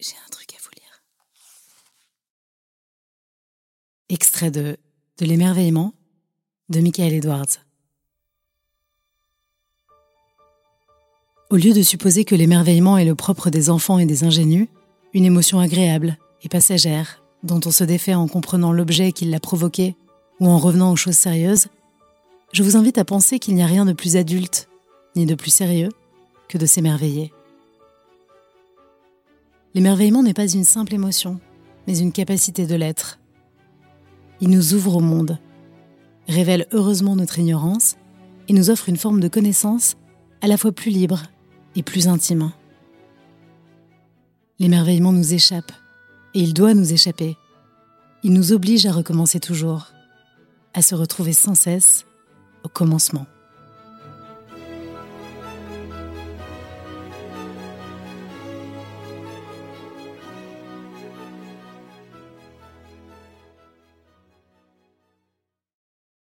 J'ai un truc à vous lire. Extrait de De l'émerveillement de Michael Edwards. Au lieu de supposer que l'émerveillement est le propre des enfants et des ingénus, une émotion agréable et passagère, dont on se défait en comprenant l'objet qui l'a provoqué ou en revenant aux choses sérieuses, je vous invite à penser qu'il n'y a rien de plus adulte, ni de plus sérieux, que de s'émerveiller. L'émerveillement n'est pas une simple émotion, mais une capacité de l'être. Il nous ouvre au monde, révèle heureusement notre ignorance et nous offre une forme de connaissance à la fois plus libre et plus intime. L'émerveillement nous échappe, et il doit nous échapper. Il nous oblige à recommencer toujours, à se retrouver sans cesse au commencement.